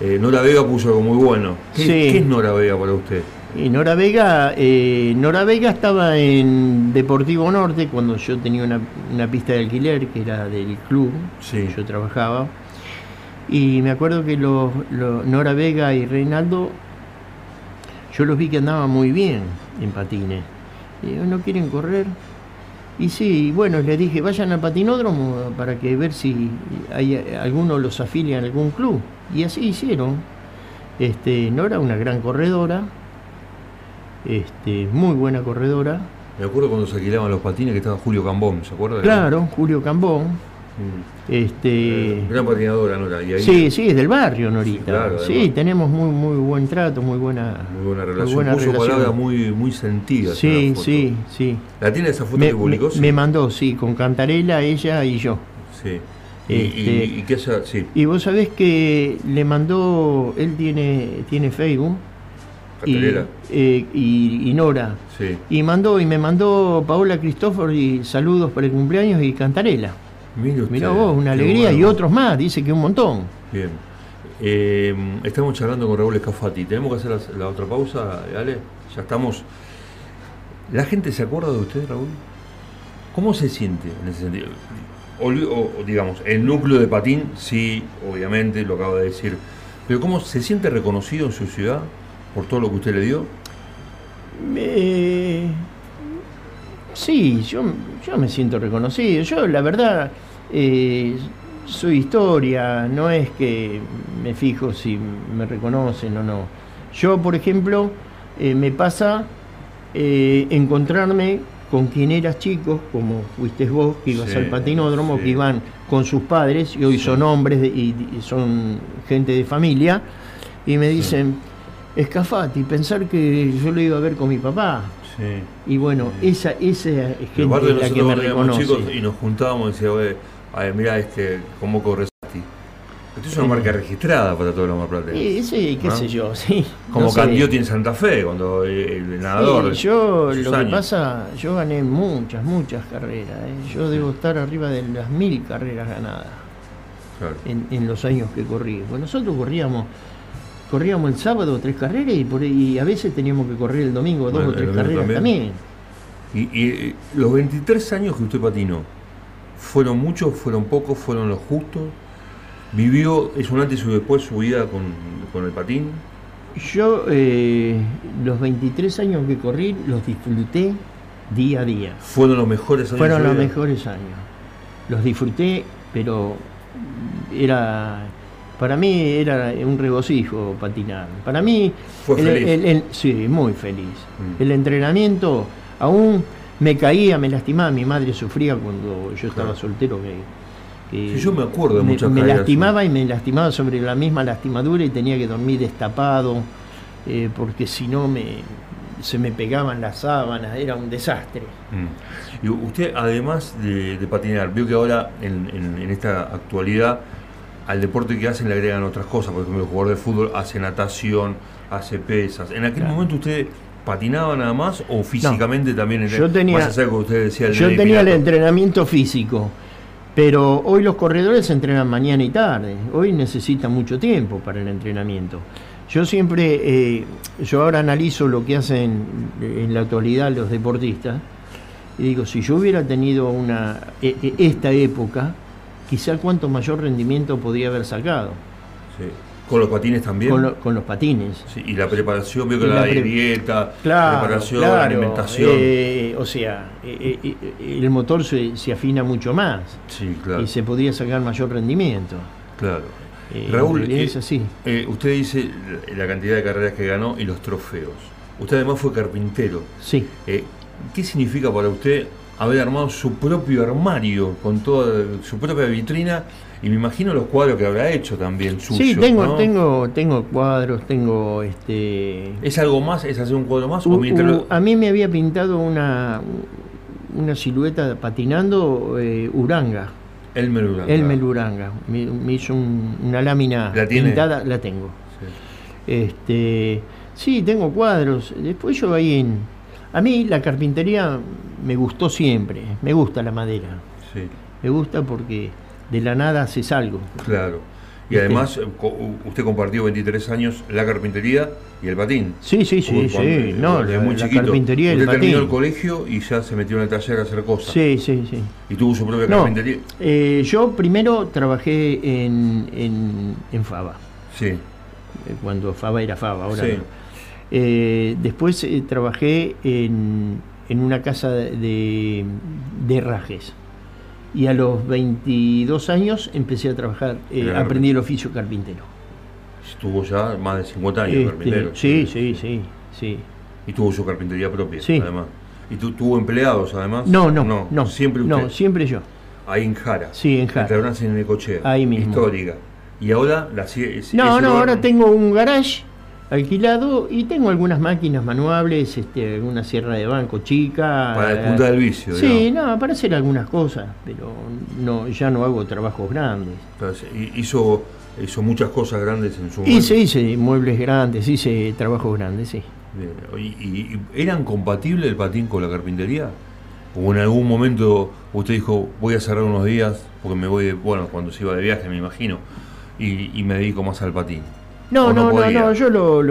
Eh, Nora Vega puso algo muy bueno. ¿Qué, es Nora Vega para usted? Y Nora Vega, eh, Nora Vega estaba en Deportivo Norte cuando yo tenía una, pista de alquiler que era del club, sí. yo trabajaba. Y me acuerdo que los, Nora Vega y Reinaldo yo los vi que andaban muy bien en patines. Y ¿no quieren correr? Y sí, bueno, les dije, vayan al patinódromo para que ver si hay alguno los afilia en algún club. Y así hicieron. Este, Nora, una gran corredora, este, muy buena corredora, Me acuerdo cuando se alquilaban los patines que estaba Julio Cambón, ¿se acuerda? Claro, Julio Cambón. Mm. Este, gran patinadora, Nora. sí, sí, es del barrio, Norita. Sí, tenemos muy muy buen trato, muy buena, muy buena relación. Muy buena Puso relación. muy, muy sentida. Sí, sí, sí. ¿La tiene esa foto me, que publicó? Me, mandó, sí, con Cantarela, ella y yo. Sí. y, y, este, sí. y vos sabés que le mandó, él tiene, tiene Facebook eh, y, y, Nora. Y mandó, y me mandó Paola Cristóforo y saludos por el cumpleaños y Cantarela. Mira vos, una alegría y otros más, dice que un montón. Bien. Eh, estamos charlando con Raúl Escafati. ¿Tenemos que hacer la, otra pausa, Ale? Ya estamos. ¿La gente se acuerda de usted, Raúl? ¿Cómo se siente en ese sentido? O, digamos, el núcleo de Patín, sí, obviamente, lo acaba de decir. Pero ¿cómo se siente reconocido en su ciudad? por todo lo que usted le dio? sí, yo, yo me siento reconocido. Yo, la verdad, eh, soy historia, no es que me fijo si me reconocen o no. Yo, por ejemplo, eh, me pasa eh, encontrarme con quien eras chico, como fuiste vos, que ibas al patinódromo, que iban con sus padres y hoy son hombres y, son gente de familia, y me dicen, Escafati, pensar que yo lo iba a ver con mi papá. Y bueno, esa, esa gente es la que me reconoce. Chicos y nos juntábamos y decíamos, a ver, mira este, cómo corres Esto es una marca registrada para todos los marplatenses. Sí, sí, qué sé yo, sí. Como no Candiotti en Santa Fe, cuando el, nadador. Sí, yo, lo que pasa, yo gané muchas, muchas carreras. ¿eh? Yo debo estar arriba de las mil carreras ganadas. En, en, los años que corrí. Pues nosotros corríamos corríamos el sábado tres carreras y, por, y a veces teníamos que correr el domingo dos o tres carreras también. Y, los 23 años que usted patinó, ¿fueron muchos, fueron pocos, fueron los justos? ¿Vivió, es un antes y después su vida con, el patín? Yo eh, los 23 años que corrí los disfruté día a día. ¿Fueron los mejores años? Fueron los mejores años. Los disfruté, pero era para mí era un regocijo patinar. Para mí, ¿Fue feliz? sí, muy feliz. Mm. El entrenamiento, aún me caía, me lastimaba. Mi madre sufría cuando yo estaba soltero. Que, yo me acuerdo de me, muchas Me lastimaba y me lastimaba sobre la misma lastimadura y tenía que dormir destapado, eh, porque si no me, se me pegaban las sábanas, era un desastre. Mm. Y usted, además de, patinar, vio que ahora en esta actualidad al deporte que hacen le agregan otras cosas. Por ejemplo, el jugador de fútbol hace natación, hace pesas. ¿En aquel momento usted patinaba nada más o físicamente también? Yo tenía, usted decía, yo tenía el entrenamiento físico. Pero hoy los corredores entrenan mañana y tarde. Hoy necesitan mucho tiempo para el entrenamiento. Yo siempre, eh, yo ahora analizo lo que hacen en la actualidad los deportistas y digo, si yo hubiera tenido una e, e, esta época, quizá cuánto mayor rendimiento podía haber sacado. ¿Con los patines también? Con, los patines. y la preparación, veo que la, dieta, preparación, alimentación. Eh, o sea, eh, eh, el motor se, afina mucho más. Sí, claro. Y se podía sacar mayor rendimiento. Claro. Raúl, es así. usted dice la cantidad de carreras que ganó y los trofeos. Usted además fue carpintero. Sí. ¿Qué significa para usted haber armado su propio armario con toda su propia vitrina y me imagino los cuadros que habrá hecho también Sí, tengo, tengo, tengo cuadros, tengo este. ¿Es algo más? ¿Es hacer un cuadro más? A mí me había pintado una una silueta patinando eh, Uranga. Elmer Uranga. Elmer Uranga. Me, hizo una lámina pintada, la tengo. Sí. Este, sí, tengo cuadros. Después yo ahí en. A mí la carpintería me gustó siempre, me gusta la madera. Sí. Me gusta porque de la nada haces algo. Claro. Y además, eh, usted compartió 23 años la carpintería y el patín. Sí, sí, sí, sí. No, la, muy chiquito. carpintería y el terminó el colegio y ya se metió en el taller a hacer cosas. Sí, sí, sí. ¿Y tuvo su propia carpintería? Eh, yo primero trabajé en, en, en Fava. Sí. Eh, cuando Fava era Fava, ahora sí. después trabajé en en una casa de, de rajes. Y a los 22 años empecé a trabajar, eh, aprendí el oficio carpintero. Estuvo ya más de 50 años este, carpintero. Sí, sí, sí, sí. Y tuvo su carpintería propia, sí. además. ¿Y tú tuvo empleados además? No, no, no. siempre usted. No, siempre yo. Ahí en Jara. Sí, en Jara. Restaurante en Necochea. Ahí mismo. Histórica. Y ahora la No, no, ahora tengo un garage alquilado y tengo algunas máquinas manuables, este, alguna sierra de banco chica. Para el punta del vicio. Sí, no, para hacer algunas cosas, pero no, ya no hago trabajos grandes. hizo, hizo muchas cosas grandes en su momento. Hice, hice muebles grandes, hice trabajos grandes, sí. ¿Y, eran compatibles el patín con la carpintería? ¿O en algún momento usted dijo, voy a cerrar unos días, porque me voy, de, bueno, cuando se iba de viaje me imagino, y, me dedico más al patín? No, no, no, no, yo lo,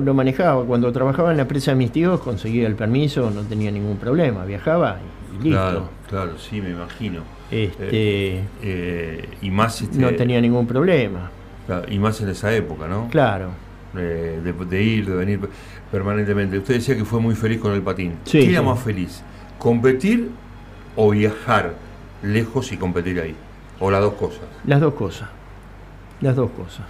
lo, manejaba. Cuando trabajaba en la empresa de mis tíos conseguía el permiso, no tenía ningún problema, viajaba y, listo. Claro, claro, sí, me imagino. Este, eh, eh, y más este, no tenía ningún problema. y más en esa época, ¿no? Claro. Eh, de, ir, de venir permanentemente. Usted decía que fue muy feliz con el patín. Sí, ¿Qué era más feliz? ¿Competir o viajar lejos y competir ahí? ¿O las dos cosas? Las dos cosas. Las dos cosas.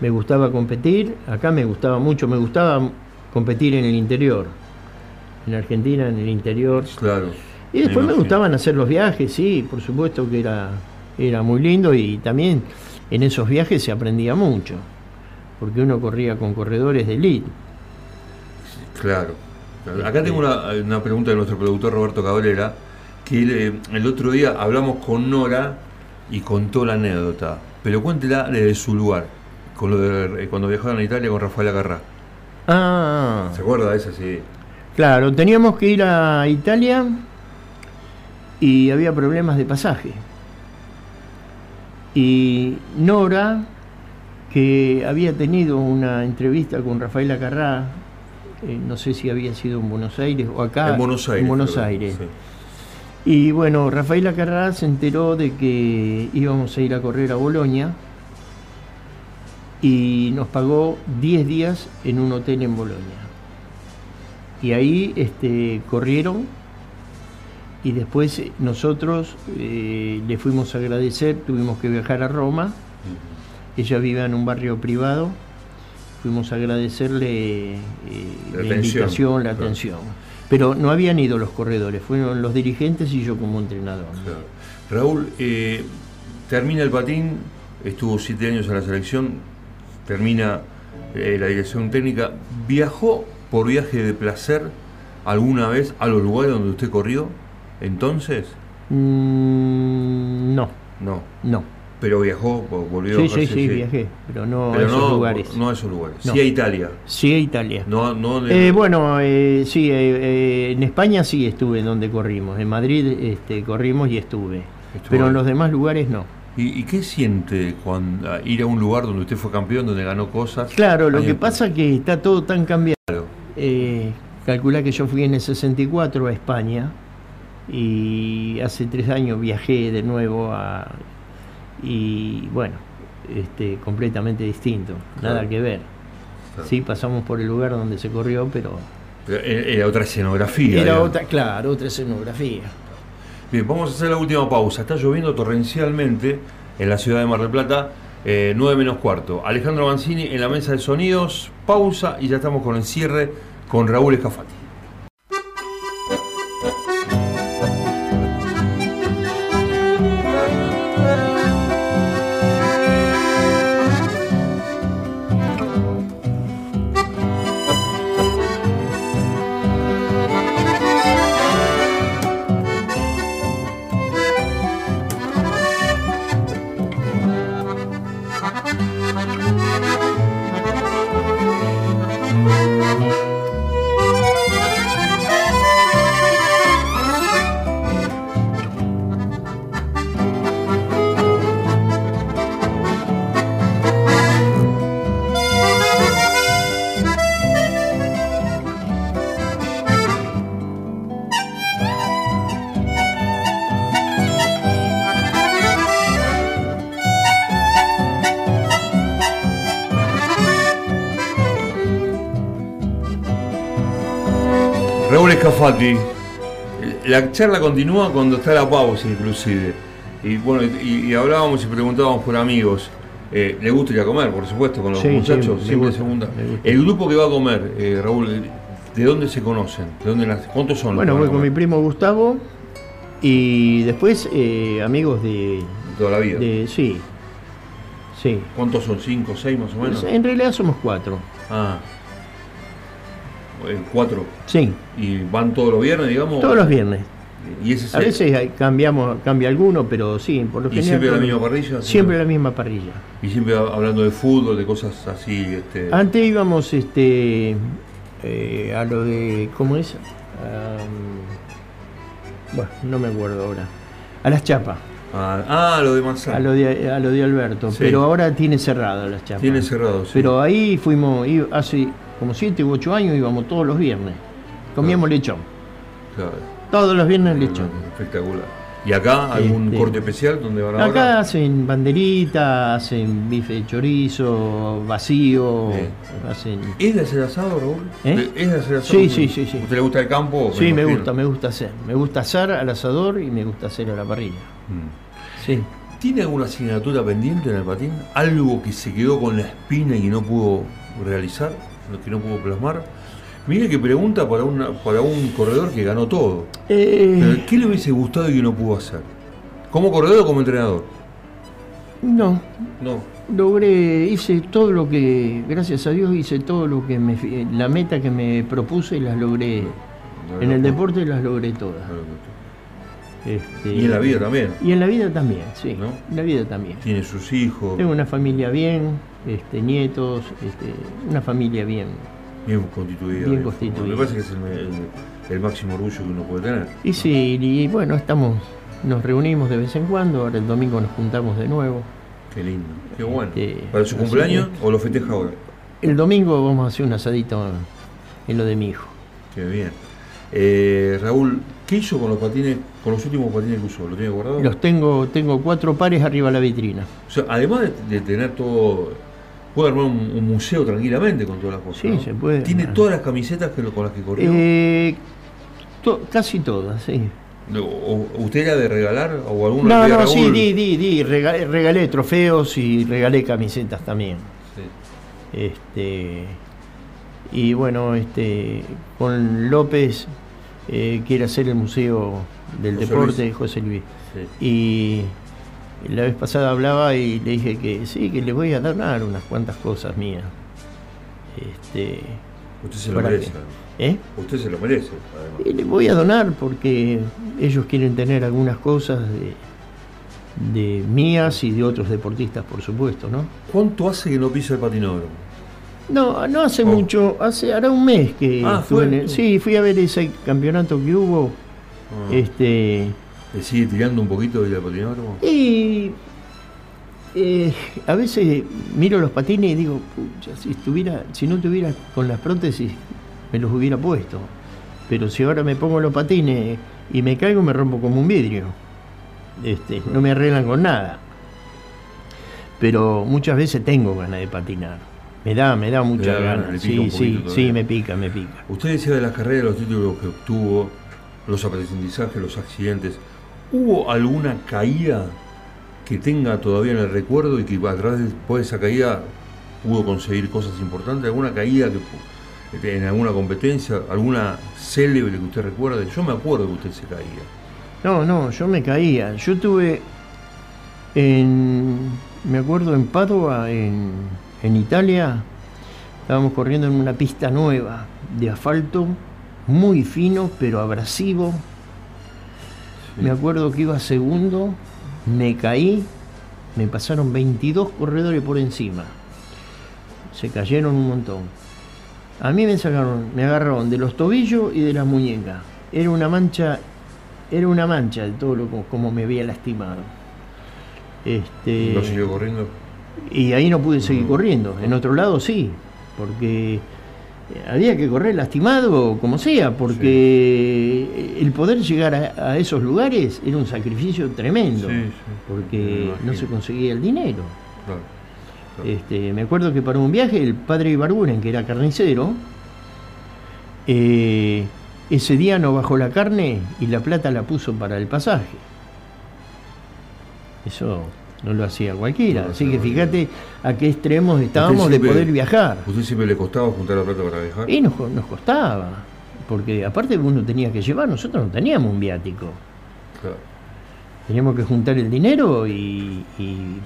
Me gustaba competir, acá me gustaba mucho, me gustaba competir en el interior. En Argentina, en el interior. Claro. Y después me, gustaban hacer los viajes, sí, por supuesto que era, era muy lindo y también en esos viajes se aprendía mucho, porque uno corría con corredores de elite. Claro. Acá tengo una, pregunta de nuestro productor Roberto Cabrera, que el otro día hablamos con Nora y contó la anécdota, pero cuéntela desde su lugar, con lo de, eh, cuando viajaron a Italia con Rafael Agarrá. Ah. ¿Se acuerda de esa? Sí. Claro, teníamos que ir a Italia y había problemas de pasaje. Y Nora, que había tenido una entrevista con Rafael Acarrá eh, no sé si había sido en Buenos Aires o acá. En Buenos Aires. En Buenos Aires. Y bueno, Rafael Acarrá se enteró de que íbamos a ir a correr a Bolonia y nos pagó 10 días en un hotel en Bolonia. Y ahí este, corrieron y después nosotros eh, le fuimos a agradecer, tuvimos que viajar a Roma. Ella vivía en un barrio privado fuimos a agradecerle eh, la, invitación, la atención. Pero no habían ido los corredores, fueron los dirigentes y yo como entrenador. Raúl, eh, termina el patín, estuvo siete años en la selección, termina eh, la dirección técnica. ¿Viajó por viaje de placer alguna vez a los lugares donde usted corrió entonces? Mm, no. No. No pero viajó, volvió sí, Sí, sí, viajé, pero no a esos lugares. No a esos lugares. Sí a Italia. Sí a Italia. No, no eh, bueno, eh, sí, eh, en España sí estuve donde corrimos. En Madrid este, corrimos y estuve. pero en los demás lugares no. ¿Y, qué siente cuando ir a un lugar donde usted fue campeón, donde ganó cosas? Claro, lo que pasa es que está todo tan cambiado. calcula que yo fui en el 64 a España y hace tres años viajé de nuevo a y bueno, este, completamente distinto, nada que ver. Sí, pasamos por el lugar donde se corrió, pero... Era otra escenografía. Era otra, claro, otra escenografía. Bien, vamos a hacer la última pausa. Está lloviendo torrencialmente en la ciudad de Mar del Plata, eh, 9 menos cuarto. Alejandro Mancini en la mesa de sonidos, pausa y ya estamos con el cierre con Raúl Escafati. Fati, la charla continúa cuando está la pausa inclusive. Y bueno, y, hablábamos y preguntábamos por amigos. Eh, ¿Le gusta ir a comer, por supuesto, con los muchachos? siempre segunda. El grupo que va a comer, eh, Raúl, ¿De dónde se conocen? ¿De dónde ¿Cuántos son? Bueno, voy con mi primo Gustavo y después eh, amigos de... Toda la vida. sí, sí. ¿Cuántos son? ¿Cinco, seis más o menos? En realidad somos cuatro. Ah. ¿Cuatro? Sí. ¿Y van todos los viernes, digamos? Todos los viernes. ¿Y ese a veces cambiamos, cambia alguno, pero sí, por lo ¿Y siempre la misma parrilla? Siempre la misma parrilla. ¿Y siempre hablando de fútbol, de cosas así? Este... Antes íbamos este, eh, a lo de. ¿Cómo es? bueno, no me acuerdo ahora. A las chapas. Ah, lo de Manzano. A lo de, a lo de Alberto. Pero ahora tiene cerrado las chapas. Tiene cerrado, sí. Pero ahí fuimos, hace como 7 u 8 años íbamos todos los viernes. Comíamos lechón. Claro. Todos los viernes lechón. Espectacular. ¿Y acá algún este, corte especial donde van a Acá hacen banderita, hacen bife de chorizo, vacío, hacen... ¿Es de hacer asado, Raúl? ¿Eh? ¿Es de hacer asado? Sí, sí, sí, sí. ¿Usted le gusta el campo? Sí, me, gusta, me gusta hacer. Me gusta hacer al asador y me gusta hacer a la parrilla. Mm. Sí. ¿Tiene alguna asignatura pendiente en el patín? ¿Algo que se quedó con la espina y no pudo realizar? ¿Que no pudo plasmar? Mire que pregunta para, una, para un corredor que ganó todo. Eh... ¿Qué le hubiese gustado y que no pudo hacer? ¿Como corredor o como entrenador? No. No. Logré, hice todo lo que, gracias a Dios, hice todo lo que me, la meta que me propuse y las logré. en el deporte las logré todas. Este, y en la vida también. Y en la vida también, sí. En la vida también. Tiene sus hijos. Tengo una familia bien, este, nietos, este, una familia bien Bien constituida. Bien constituida. Me parece que es el, máximo orgullo que uno puede tener. Y sí, y bueno, estamos, nos reunimos de vez en cuando, ahora el domingo nos juntamos de nuevo. Qué lindo, qué bueno. Este, ¿Para su cumpleaños o lo festeja ahora? El domingo vamos a hacer un asadito en lo de mi hijo. Qué bien. Eh, Raúl, ¿qué hizo con los patines, con los últimos patines que usó? ¿Lo tiene guardado? Los tengo, tengo cuatro pares arriba de la vitrina. O sea, además de tener todo puede armar un, museo tranquilamente con todas las cosas. Sí, se puede. ¿Tiene todas las camisetas que, con las que corrió? Eh, casi todas, sí. ¿Usted era de regalar o alguna No, no, sí, di, di, di. Regalé, trofeos y regalé camisetas también. Sí. Este, y bueno, este, con López eh, quiere hacer el Museo del Deporte de José Luis. Sí. Y la vez pasada hablaba y le dije que sí, que le voy a donar unas cuantas cosas mías. Este, Usted se lo merece. ¿Eh? Usted se lo merece. Y le voy a donar porque ellos quieren tener algunas cosas de, mías y de otros deportistas, por supuesto, ¿no? ¿Cuánto hace que no pisa el patinódromo? No, no hace oh. mucho, hace hará un mes que ah, sí, fui a ver ese campeonato que hubo. Ah. Este ¿Le sigue tirando un poquito del patinódromo? Y eh, a veces miro los patines y digo, si estuviera, si no tuviera con las prótesis, me los hubiera puesto. Pero si ahora me pongo los patines y me caigo, me rompo como un vidrio. Este, no me arreglan con nada. Pero muchas veces tengo ganas de patinar. Me da, me da mucha ganas. Sí, sí, sí, me pica, me pica. Usted decía de las carreras, los títulos que obtuvo, los aprendizajes, los accidentes. ¿Hubo alguna caída que tenga todavía en el recuerdo y que a través de esa caída pudo conseguir cosas importantes? ¿Alguna caída en alguna competencia, alguna célebre que usted recuerde? Yo me acuerdo que usted se caía. No, no, yo me caía. Yo tuve en, me acuerdo en Padua, en Italia, estábamos corriendo en una pista nueva de asfalto, muy fino pero abrasivo me acuerdo que iba segundo, me caí, me pasaron 22 corredores por encima. Se cayeron un montón. A mí me sacaron, me agarraron de los tobillos y de las muñecas. Era una mancha, era una mancha de todo lo como me había lastimado. Este, ¿No siguió corriendo? Y ahí no pude seguir corriendo. En otro lado sí, porque había que correr lastimado como sea, porque el poder llegar a, esos lugares era un sacrificio tremendo, porque no se conseguía el dinero. Este, me acuerdo que para un viaje el padre Ibarburen, que era carnicero, eh, ese día no bajó la carne y la plata la puso para el pasaje. Eso no lo hacía cualquiera. Así que fíjate a qué extremos estábamos de poder viajar. ¿Usted siempre le costaba juntar la plata para viajar? Y nos, costaba, porque aparte uno tenía que llevar, nosotros no teníamos un viático. Teníamos que juntar el dinero y,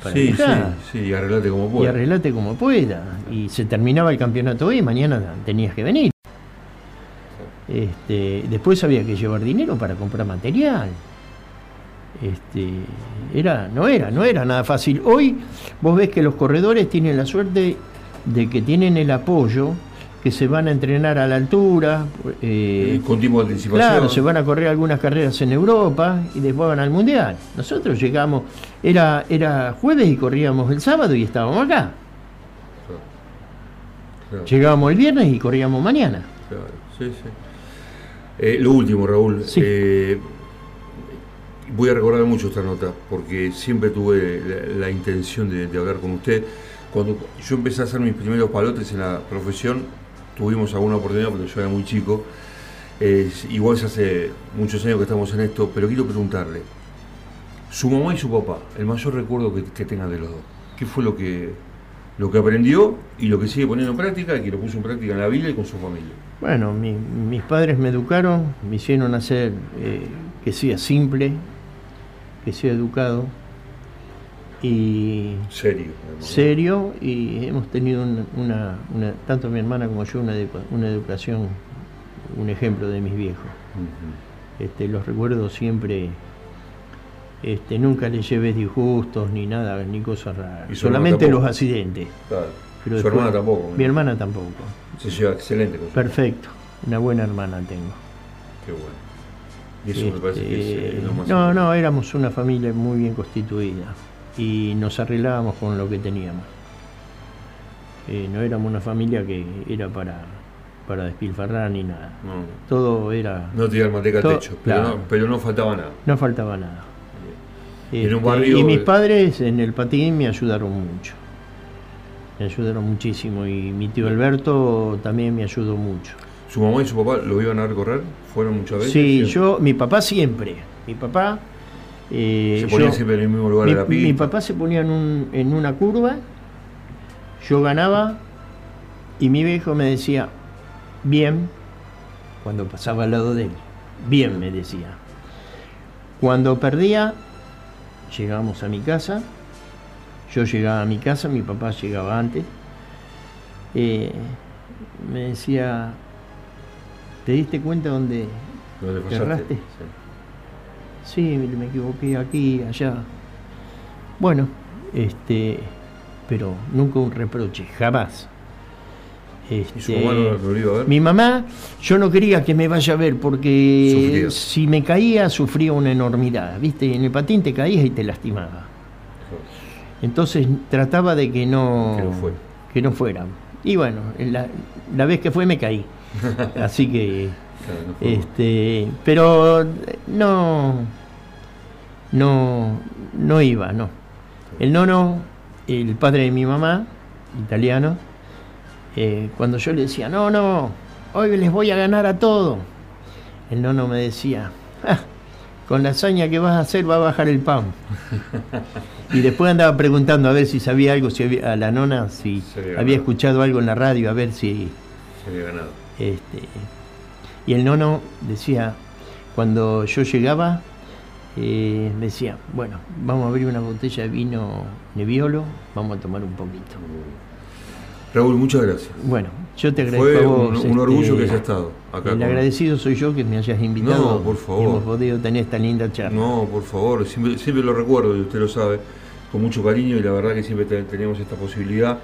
para sí, viajar. Sí, sí, y arreglate como pueda. Y arreglate como pueda. Y se terminaba el campeonato hoy y mañana tenías que venir. Este, después había que llevar dinero para comprar material. Este, era, no era, no era nada fácil. Hoy vos ves que los corredores tienen la suerte de que tienen el apoyo, que se van a entrenar a la altura. Eh, con tiempo de anticipación. Claro, se van a correr algunas carreras en Europa y después van al Mundial. Nosotros llegamos, era, era jueves y corríamos el sábado y estábamos acá. Llegábamos el viernes y corríamos mañana. sí, sí. Eh, lo último, Raúl. Eh, voy a recordar mucho esta nota porque siempre tuve la, intención de, hablar con usted. Cuando yo empecé a hacer mis primeros palotes en la profesión, tuvimos alguna oportunidad porque yo era muy chico. igual es hace muchos años que estamos en esto, pero quiero preguntarle, su mamá y su papá, el mayor recuerdo que, que tengan de los dos, ¿qué fue lo que, lo que aprendió y lo que sigue poniendo en práctica y que lo puso en práctica en la vida y con su familia? Bueno, mis padres me educaron, me hicieron hacer eh, que sea simple, que sea educado y serio, serio y hemos tenido una, tanto mi hermana como yo una, una educación, un ejemplo de mis viejos. este, los recuerdo siempre, este, nunca les llevé disgustos ni nada, ni cosas raras, solamente los accidentes. Pero Su hermana tampoco. Mi hermana tampoco. Se lleva excelente con Perfecto. Una buena hermana tengo. Qué bueno. Y eso me parece que es, este, lo más No, no, éramos una familia muy bien constituida y nos arreglábamos con lo que teníamos. Eh, no éramos una familia que era para, para despilfarrar ni nada. Todo era. No tirar manteca al techo, pero, no, pero no faltaba nada. No faltaba nada. Este, y mis padres en el patín me ayudaron mucho me ayudaron muchísimo y mi tío Alberto también me ayudó mucho. ¿Su mamá y su papá lo iban a recorrer? ¿Fueron muchas veces? Sí, yo, mi papá siempre. Mi papá. Eh, ¿Se ponía siempre en el mismo lugar mi, de la pista? Mi papá se ponía en, un, en una curva, yo ganaba y mi viejo me decía, bien, cuando pasaba al lado de él. Bien, me decía. Cuando perdía, llegamos a mi casa yo llegaba a mi casa, mi papá llegaba antes. Eh, me decía, ¿te diste cuenta dónde cerraste? Sí. sí. me equivoqué aquí, allá. Bueno, este, pero nunca un reproche, jamás. ¿Y su mamá no lo a ver? Mi mamá, yo no quería que me vaya a ver porque si me caía sufría una enormidad, ¿viste? En el patín te caías y te lastimaba. Entonces trataba de que no, que no, fuera. Y bueno, la, vez que fue me caí. Así que. este, pero no. No. No iba, no. El nono, el padre de mi mamá, italiano, eh, cuando yo le decía, no, no, hoy les voy a ganar a todo, el nono me decía, ah, con la hazaña que vas a hacer va a bajar el pan. Y después andaba preguntando a ver si sabía algo, si había, a la nona, si había, escuchado algo en la radio, a ver si. Se había ganado. Este, y el nono decía, cuando yo llegaba, eh, decía, bueno, vamos a abrir una botella de vino Nebbiolo, vamos a tomar un poquito. Raúl, muchas gracias. Bueno, yo te agradezco. Fue un, un este, orgullo que hayas estado acá. El agradecido soy yo que me hayas invitado. No, por favor. Y hemos podido tener esta linda charla. No, por favor, siempre, siempre lo recuerdo y usted lo sabe con mucho cariño y la verdad que siempre tenemos esta posibilidad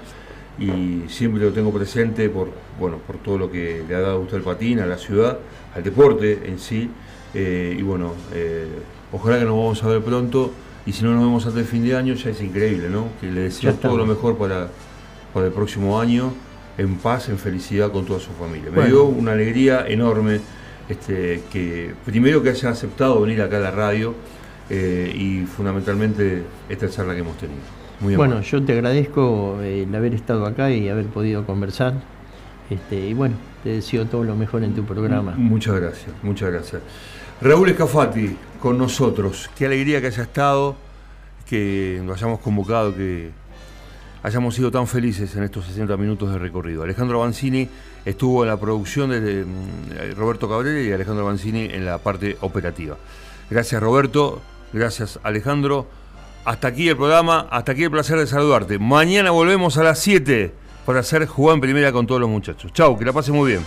y siempre lo tengo presente por, bueno, por todo lo que le ha dado usted al patín, a la ciudad, al deporte en sí. Eh, y bueno, eh, ojalá que nos vamos a ver pronto y si no nos vemos hasta el fin de año ya es increíble, ¿no? Que le deseo todo lo mejor para, para el próximo año, en paz, en felicidad con toda su familia. Me dio una alegría enorme este, que primero que haya aceptado venir acá a la radio eh, y fundamentalmente esta charla que hemos tenido. Muy bueno, yo te agradezco eh, el haber estado acá y haber podido conversar. Este, y bueno, te deseo todo lo mejor en tu programa. Muchas gracias, muchas gracias. Raúl Escafati con nosotros. Qué alegría que haya estado. que nos hayamos convocado, que hayamos sido tan felices en estos 60 minutos de recorrido. Alejandro Banzini estuvo en la producción de mm, Roberto Cabrera y Alejandro Banzini en la parte operativa. Gracias Roberto, gracias Alejandro. Hasta aquí el programa, hasta aquí el placer de saludarte. Mañana volvemos a las 7 para hacer jugar en primera con todos los muchachos. Chau, que la pasen muy bien.